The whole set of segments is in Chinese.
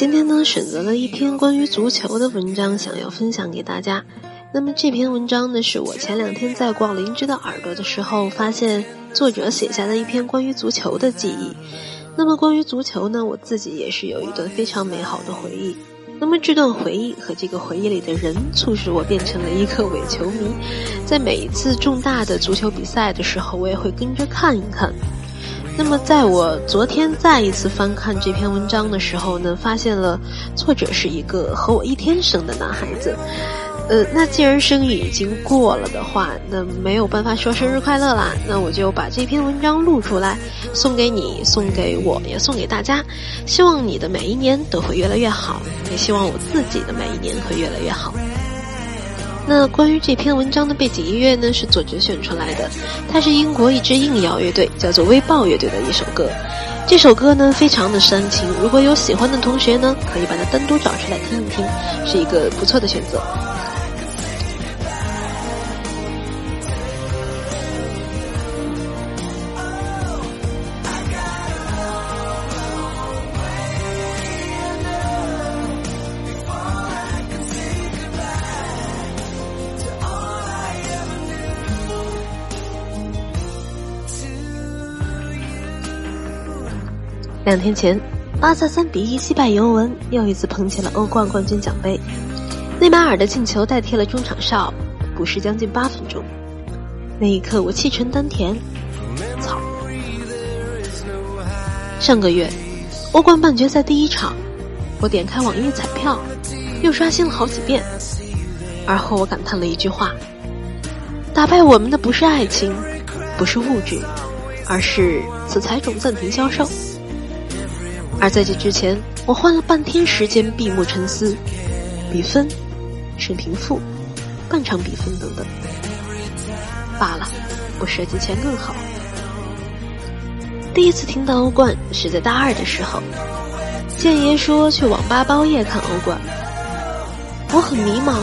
今天呢，选择了一篇关于足球的文章，想要分享给大家。那么这篇文章呢，是我前两天在逛灵芝的耳朵的时候，发现作者写下的一篇关于足球的记忆。那么关于足球呢，我自己也是有一段非常美好的回忆。那么这段回忆和这个回忆里的人，促使我变成了一个伪球迷。在每一次重大的足球比赛的时候，我也会跟着看一看。那么在我昨天再一次翻看这篇文章的时候呢，发现了作者是一个和我一天生的男孩子。呃，那既然生日已经过了的话，那没有办法说生日快乐啦。那我就把这篇文章录出来，送给你，送给我，也送给大家。希望你的每一年都会越来越好，也希望我自己的每一年会越来越好。那关于这篇文章的背景音乐呢，是作者选出来的，它是英国一支硬摇乐队，叫做微爆乐队的一首歌。这首歌呢，非常的煽情，如果有喜欢的同学呢，可以把它单独找出来听一听，是一个不错的选择。两天前，巴萨三比一击败尤文，又一次捧起了欧冠冠军奖杯。内马尔的进球代替了中场哨，补时将近八分钟。那一刻，我气沉丹田。操！上个月，欧冠半决赛第一场，我点开网页彩票，又刷新了好几遍。而后，我感叹了一句话：打败我们的不是爱情，不是物质，而是此彩种暂停销售。而在这之前，我花了半天时间闭目沉思，比分、胜平负、半场比分等等。罢了，不设计前更好。第一次听到欧冠是在大二的时候，建爷说去网吧包夜看欧冠，我很迷茫，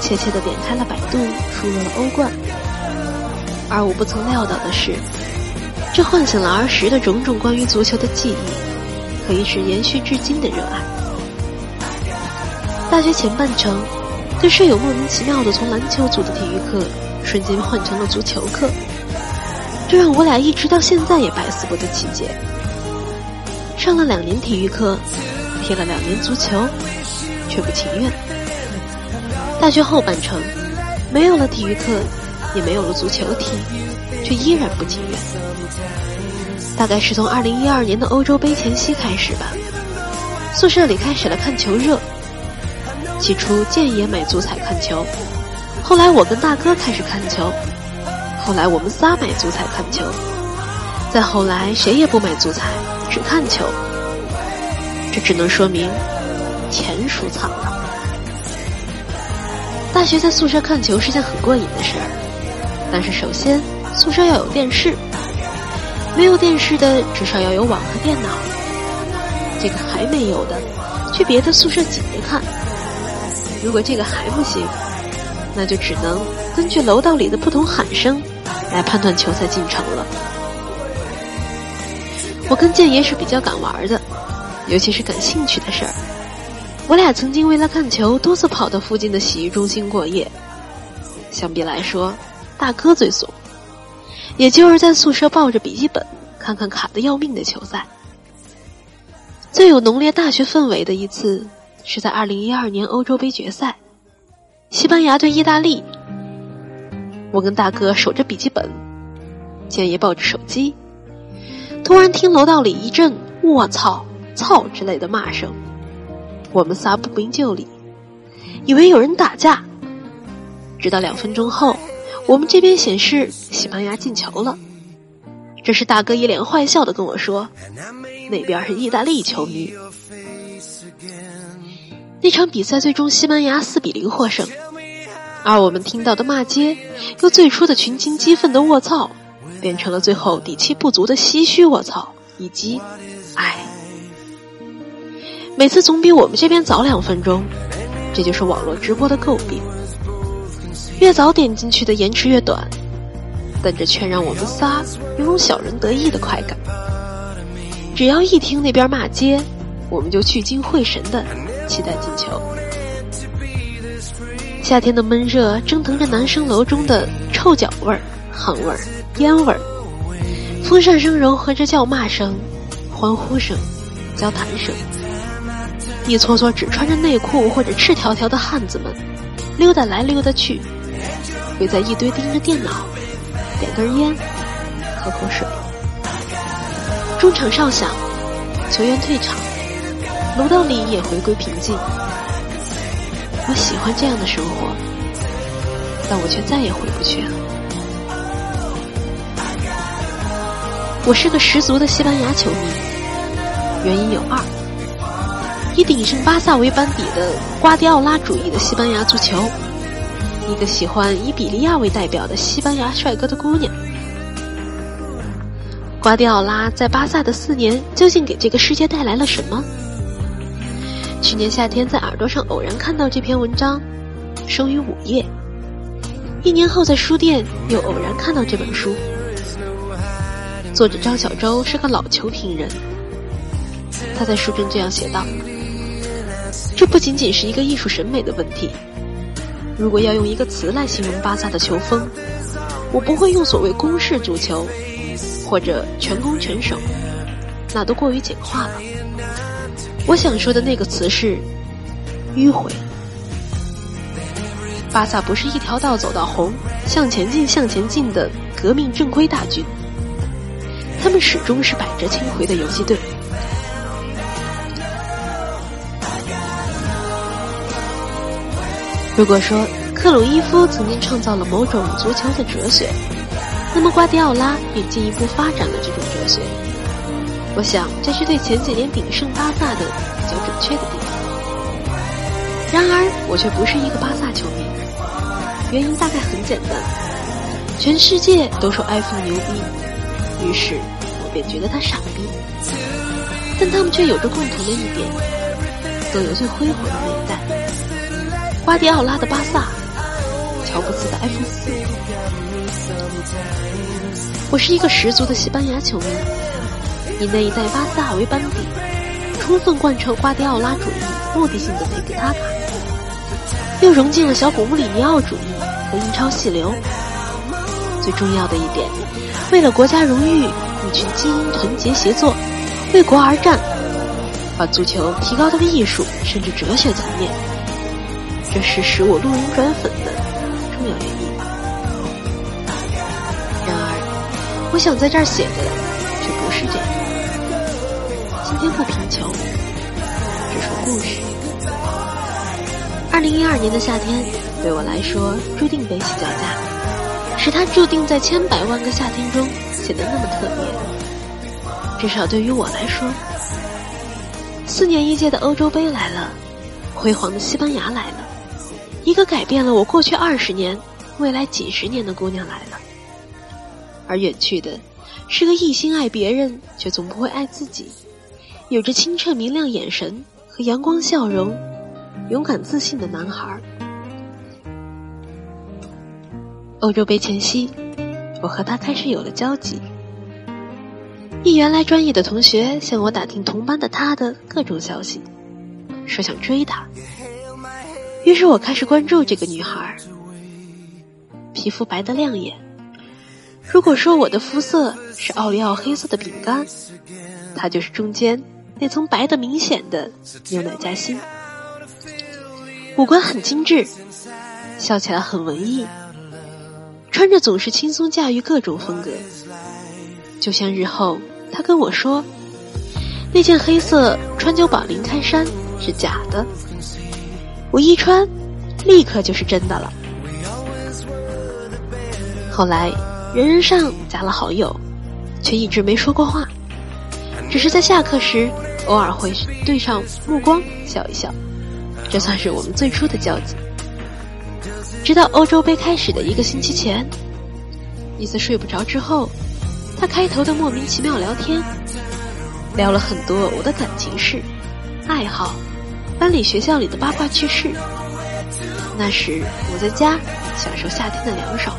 怯怯的点开了百度，输入了欧冠。而我不曾料到的是，这唤醒了儿时的种种关于足球的记忆。可以是延续至今的热爱。大学前半程，跟舍友莫名其妙的从篮球组的体育课瞬间换成了足球课，这让我俩一直到现在也百思不得其解。上了两年体育课，踢了两年足球，却不情愿。大学后半程，没有了体育课，也没有了足球踢，却依然不情愿。大概是从二零一二年的欧洲杯前夕开始吧，宿舍里开始了看球热。起初建也买足彩看球，后来我跟大哥开始看球，后来我们仨买足彩看球，再后来谁也不买足彩，只看球。这只能说明钱输惨了。大学在宿舍看球是件很过瘾的事儿，但是首先宿舍要有电视。没有电视的，至少要有网和电脑。这个还没有的，去别的宿舍挤着看。如果这个还不行，那就只能根据楼道里的不同喊声来判断球赛进程了。我跟建爷是比较敢玩的，尤其是感兴趣的事儿。我俩曾经为了看球，多次跑到附近的洗浴中心过夜。相比来说，大哥最怂。也就是在宿舍抱着笔记本看看卡的要命的球赛。最有浓烈大学氛围的一次，是在二零一二年欧洲杯决赛，西班牙对意大利。我跟大哥守着笔记本，建爷抱着手机，突然听楼道里一阵“我操”“操”之类的骂声，我们仨不明就里，以为有人打架，直到两分钟后。我们这边显示西班牙进球了，这时大哥一脸坏笑的跟我说：“那边是意大利球迷。”那场比赛最终西班牙四比零获胜，而我们听到的骂街，由最初的群情激愤的卧槽，变成了最后底气不足的唏嘘卧槽，以及唉。每次总比我们这边早两分钟，这就是网络直播的诟病。越早点进去的延迟越短，但这却让我们仨有种小人得意的快感。只要一听那边骂街，我们就聚精会神的期待进球。夏天的闷热蒸腾着男生楼中的臭脚味儿、汗味儿、烟味儿，风扇声柔和着叫骂声、欢呼声、交谈声。一撮撮只穿着内裤或者赤条条的汉子们，溜达来溜达去，围在一堆盯着电脑，点根烟，喝口水。中场哨响，球员退场，楼道里也回归平静。我喜欢这样的生活，但我却再也回不去了。我是个十足的西班牙球迷，原因有二。以鼎盛巴萨为班底的瓜迪奥拉主义的西班牙足球，一个喜欢以比利亚为代表的西班牙帅哥的姑娘。瓜迪奥拉在巴萨的四年究竟给这个世界带来了什么？去年夏天在耳朵上偶然看到这篇文章，生于午夜。一年后在书店又偶然看到这本书。作者张小舟是个老球评人，他在书中这样写道。这不仅仅是一个艺术审美的问题。如果要用一个词来形容巴萨的球风，我不会用所谓攻势足球或者全攻全守，那都过于简化了。我想说的那个词是迂回。巴萨不是一条道走到红，向前进向前进的革命正规大军，他们始终是百折千回的游击队。如果说克鲁伊夫曾经创造了某种足球的哲学，那么瓜迪奥拉便进一步发展了这种哲学。我想这是对前几年鼎盛巴萨的比较准确的地方。然而我却不是一个巴萨球迷，原因大概很简单：全世界都说埃弗牛逼，于是我便觉得他傻逼。但他们却有着共同的一点，都有最辉煌的那一代。瓜迪奥拉的巴萨，乔布斯的 F 四。我是一个十足的西班牙球迷，以那一代巴萨为班底，充分贯彻瓜迪奥拉主义目的性的佩吉塔卡，又融进了小古穆里尼奥主义和英超细流。最重要的一点，为了国家荣誉，一群精英团结协作，为国而战，把足球提高到艺术甚至哲学层面。这是使我路人转粉的重要原因。然而，我想在这儿写的却不是这样。今天不贫穷，只说故事。二零一二年的夏天，对我来说注定悲喜交加，使它注定在千百万个夏天中显得那么特别。至少对于我来说，四年一届的欧洲杯来了，辉煌的西班牙来了。一个改变了我过去二十年、未来几十年的姑娘来了，而远去的是个一心爱别人却总不会爱自己，有着清澈明亮眼神和阳光笑容、勇敢自信的男孩。欧洲杯前夕，我和他开始有了交集。一原来专业的同学向我打听同班的他的各种消息，说想追他。于是我开始关注这个女孩，皮肤白得亮眼。如果说我的肤色是奥利奥黑色的饼干，她就是中间那层白的明显的牛奶夹心。五官很精致，笑起来很文艺，穿着总是轻松驾驭各种风格。就像日后她跟我说，那件黑色川久保玲开衫是假的。我一穿，立刻就是真的了。后来，人人上加了好友，却一直没说过话，只是在下课时偶尔会对上目光笑一笑，这算是我们最初的交集。直到欧洲杯开始的一个星期前，一次睡不着之后，他开头的莫名其妙聊天，聊了很多我的感情事、爱好。班里、学校里的八卦趣事。那时我在家享受夏天的凉爽。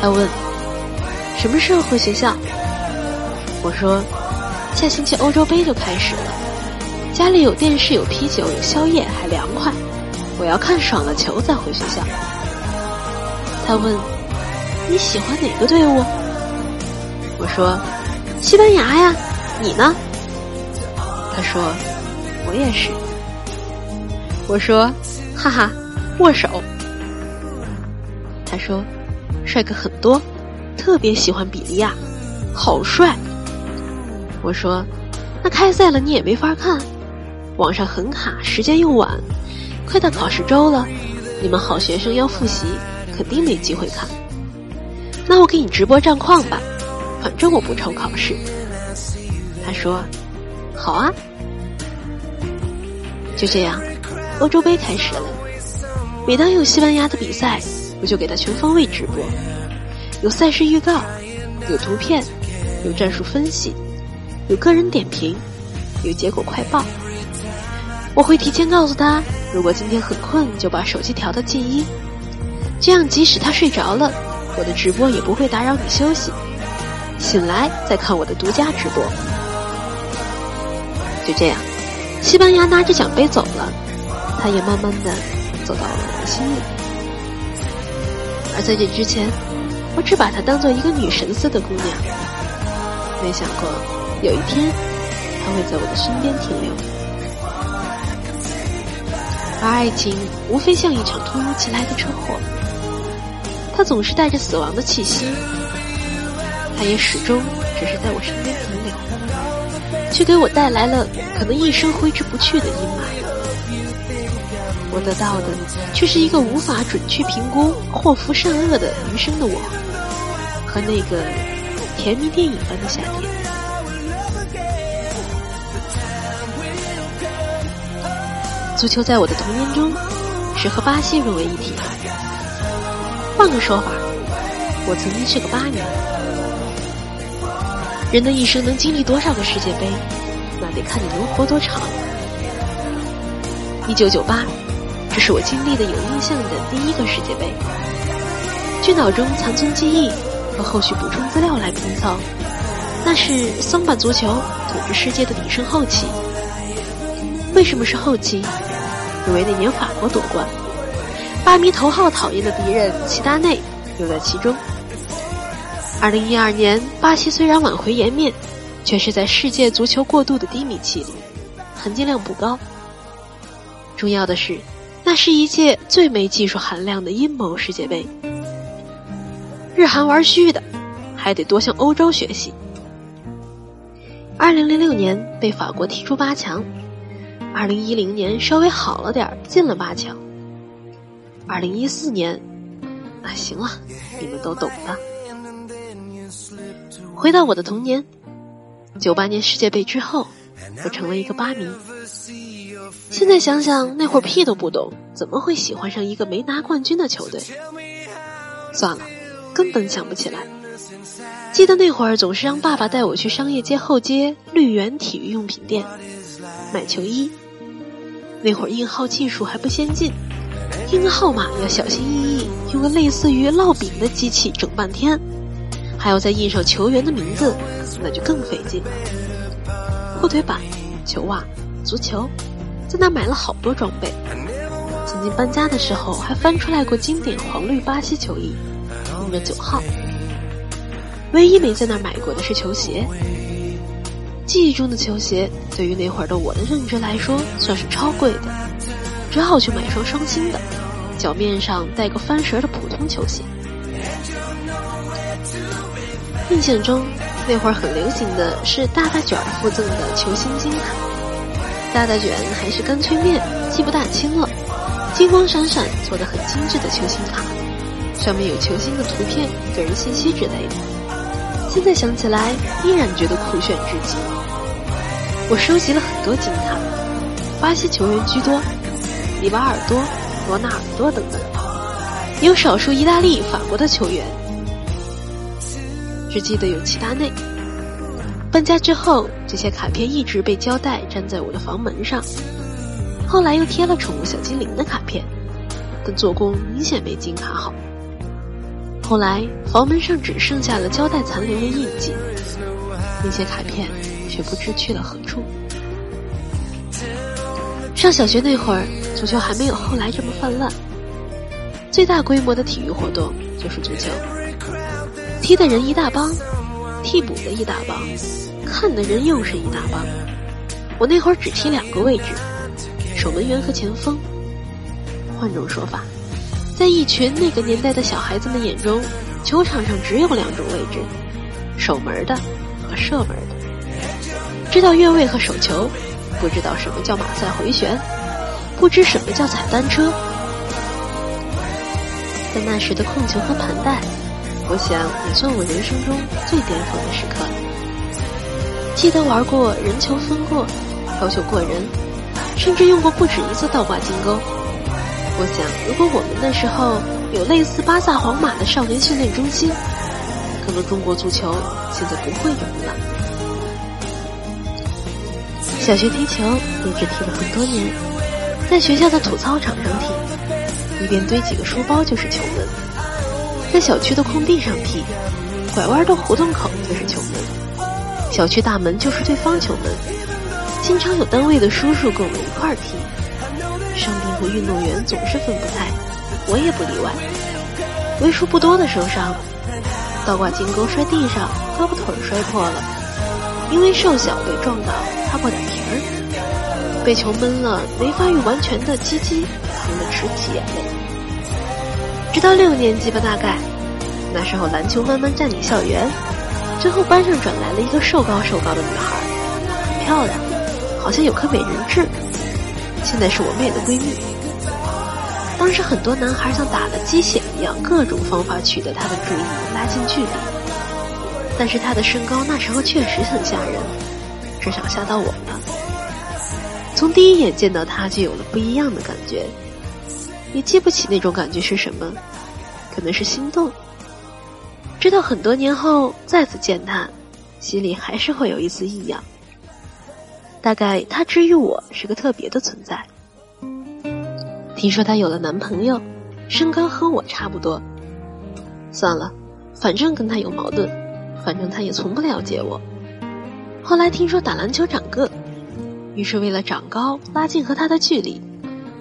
他问：“什么时候回学校？”我说：“下星期欧洲杯就开始了，家里有电视、有啤酒、有宵夜，还凉快。我要看爽了球再回学校。他问：“你喜欢哪个队伍？”我说：“西班牙呀。”你呢？他说：“我也是。”我说：“哈哈，握手。”他说：“帅哥很多，特别喜欢比利亚，好帅。”我说：“那开赛了你也没法看，网上很卡，时间又晚，快到考试周了，你们好学生要复习，肯定没机会看。那我给你直播战况吧，反正我不愁考试。”他说：“好啊。”就这样，欧洲杯开始了。每当有西班牙的比赛，我就给他全方位直播，有赛事预告，有图片，有战术分析。有个人点评，有结果快报。我会提前告诉他，如果今天很困，就把手机调到静音，这样即使他睡着了，我的直播也不会打扰你休息。醒来再看我的独家直播。就这样，西班牙拿着奖杯走了，他也慢慢的走到了我的心里。而在这之前，我只把她当做一个女神似的姑娘，没想过。有一天，她会在我的身边停留。而爱情无非像一场突如其来的车祸，它总是带着死亡的气息，它也始终只是在我身边停留，却给我带来了可能一生挥之不去的阴霾。我得到的却是一个无法准确评估祸福善恶的余生的我，和那个甜蜜电影般的夏天。足球在我的童年中是和巴西融为一体。换个说法，我曾经是个巴迷。人的一生能经历多少个世界杯，那得看你能活多长。一九九八，这是我经历的有印象的第一个世界杯。据脑中残存记忆和后续补充资料来拼凑，那是桑巴足球统治世界的鼎盛后期。为什么是后期？因为那年法国夺冠，巴迷头号讨厌的敌人齐达内又在其中。二零一二年，巴西虽然挽回颜面，却是在世界足球过渡的低迷期里，含金量不高。重要的是，那是一届最没技术含量的阴谋世界杯。日韩玩虚的，还得多向欧洲学习。二零零六年被法国踢出八强。二零一零年稍微好了点，进了八强。二零一四年，啊，行了，你们都懂的。回到我的童年，九八年世界杯之后，我成了一个巴迷。现在想想，那会儿屁都不懂，怎么会喜欢上一个没拿冠军的球队？算了，根本想不起来。记得那会儿总是让爸爸带我去商业街后街绿源体育用品店买球衣。那会儿印号技术还不先进，印个号码要小心翼翼，用个类似于烙饼的机器整半天，还要再印上球员的名字，那就更费劲了。阔腿板、球袜、足球，在那买了好多装备。曾经搬家的时候还翻出来过经典黄绿巴西球衣，印着九号。唯一没在那儿买过的是球鞋。记忆中的球鞋，对于那会儿的我的认知来说，算是超贵的，只好去买双双星的，脚面上带个翻绳的普通球鞋。印象中，那会儿很流行的是大大卷附赠的球星金卡，大大卷还是干脆面，记不大清了，金光闪闪，做的很精致的球星卡，上面有球星的图片、个人信息之类的。现在想起来，依然觉得酷炫至极。我收集了很多金卡，巴西球员居多，里瓦尔多、罗纳尔多等等，也有少数意大利、法国的球员。只记得有齐达内。搬家之后，这些卡片一直被胶带粘在我的房门上，后来又贴了宠物小精灵的卡片，但做工明显没金卡好。后来房门上只剩下了胶带残留的印记，那些卡片却不知去了何处。上小学那会儿，足球还没有后来这么泛滥，最大规模的体育活动就是足球，踢的人一大帮，替补的一大帮，看的人又是一大帮。我那会儿只踢两个位置，守门员和前锋。换种说法，在一群那个年代的小孩子们眼中，球场上只有两种位置：守门的和射门的。知道越位和手球，不知道什么叫马赛回旋，不知什么叫踩单车。在那时的控球和盘带，我想也算我人生中最巅峰的时刻。记得玩过人球分过。高球过人，甚至用过不止一次倒挂金钩。我想，如果我们那时候有类似巴萨、皇马的少年训练中心，可能中国足球现在不会这么烂。小学踢球一直踢了很多年，在学校的土操场上踢，一边堆几个书包就是球门；在小区的空地上踢，拐弯的胡同口就是球门；小区大门就是对方球门。经常有单位的叔叔跟我们一块儿踢，伤病和运动员总是分不开，我也不例外。为数不多的受伤，倒挂金钩摔地上，胳膊腿摔破了；因为瘦小被撞倒，擦破点皮儿；被球闷了，没发育完全的鸡鸡疼得直挤眼泪。直到六年级吧，大概那时候篮球慢慢占领校园，最后班上转来了一个瘦高瘦高的女孩，很漂亮。好像有颗美人痣，现在是我妹的闺蜜。当时很多男孩像打了鸡血一样，各种方法取得她的注意，拉近距离。但是她的身高那时候确实很吓人，至少吓到我了。从第一眼见到她就有了不一样的感觉，也记不起那种感觉是什么，可能是心动。直到很多年后再次见他，心里还是会有一丝异样。大概他之于我是个特别的存在。听说她有了男朋友，身高和我差不多。算了，反正跟她有矛盾，反正她也从不了解我。后来听说打篮球长个，于是为了长高拉近和她的距离，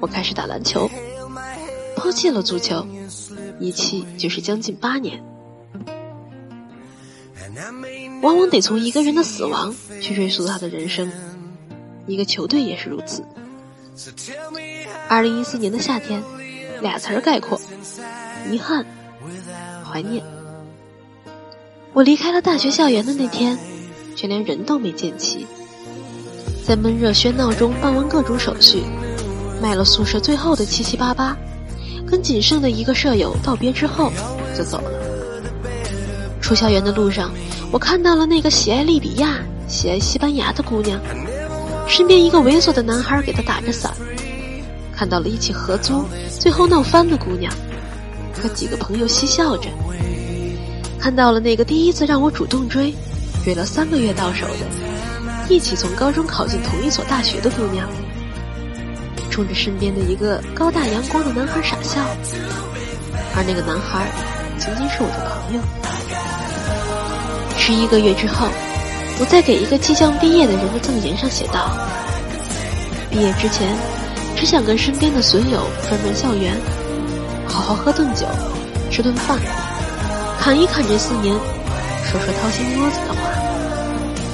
我开始打篮球，抛弃了足球，一弃就是将近八年。往往得从一个人的死亡去追溯他的人生。一个球队也是如此。二零一四年的夏天，俩词儿概括：遗憾、怀念。我离开了大学校园的那天，却连人都没见齐。在闷热喧闹中办完各种手续，卖了宿舍最后的七七八八，跟仅剩的一个舍友道别之后，就走了。出校园的路上，我看到了那个喜爱利比亚、喜爱西班牙的姑娘。身边一个猥琐的男孩给他打着伞，看到了一起合租最后闹翻的姑娘，和几个朋友嬉笑着；看到了那个第一次让我主动追，追了三个月到手的，一起从高中考进同一所大学的姑娘，冲着身边的一个高大阳光的男孩傻笑，而那个男孩仅仅是我的朋友。十一个月之后。我在给一个即将毕业的人的赠言上写道：“毕业之前，只想跟身边的损友转转校园，好好喝顿酒，吃顿饭，侃一侃这四年，说说掏心窝子的话，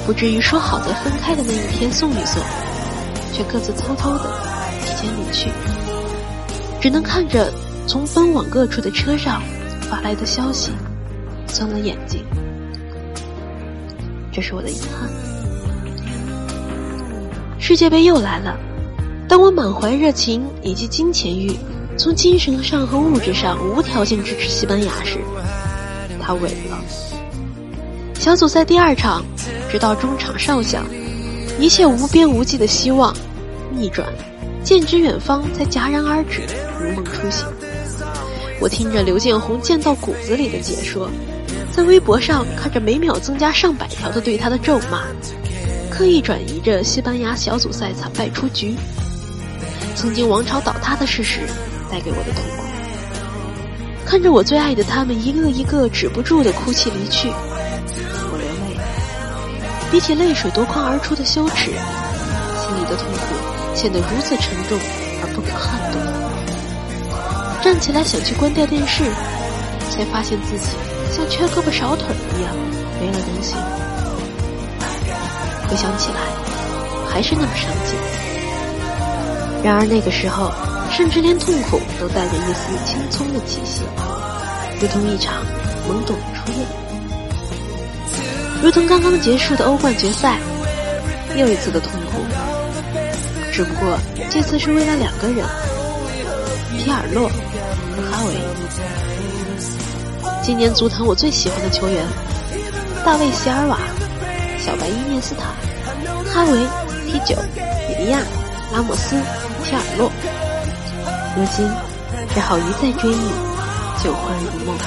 不至于说好在分开的那一天送一送，却各自偷偷的去，只能看着从奔往各处的车上发来的消息，酸了眼睛。”这是我的遗憾。世界杯又来了，当我满怀热情以及金钱欲，从精神上和物质上无条件支持西班牙时，他萎了。小组赛第二场，直到中场哨响，一切无边无际的希望逆转，剑指远方才戛然而止，如梦初醒。我听着刘建宏剑到骨子里的解说。在微博上看着每秒增加上百条的对他的咒骂，刻意转移着西班牙小组赛惨败出局、曾经王朝倒塌的事实带给我的痛苦。看着我最爱的他们一个一个止不住的哭泣离去，我流泪。比起泪水夺眶而出的羞耻，心里的痛苦显得如此沉重而不可撼动。站起来想去关掉电视，才发现自己像缺胳膊少腿一样没了东西。回想起来，还是那么伤心。然而那个时候，甚至连痛苦都带着一丝轻松的气息，如同一场懵懂的初恋。如同刚刚结束的欧冠决赛，又一次的痛苦。只不过这次是为了两个人，皮尔洛和哈维。今年足坛我最喜欢的球员，大卫席尔瓦、小白伊涅斯塔、哈维、T 九、比利亚、拉莫斯、皮尔洛。如今只好一再追忆，旧欢如梦。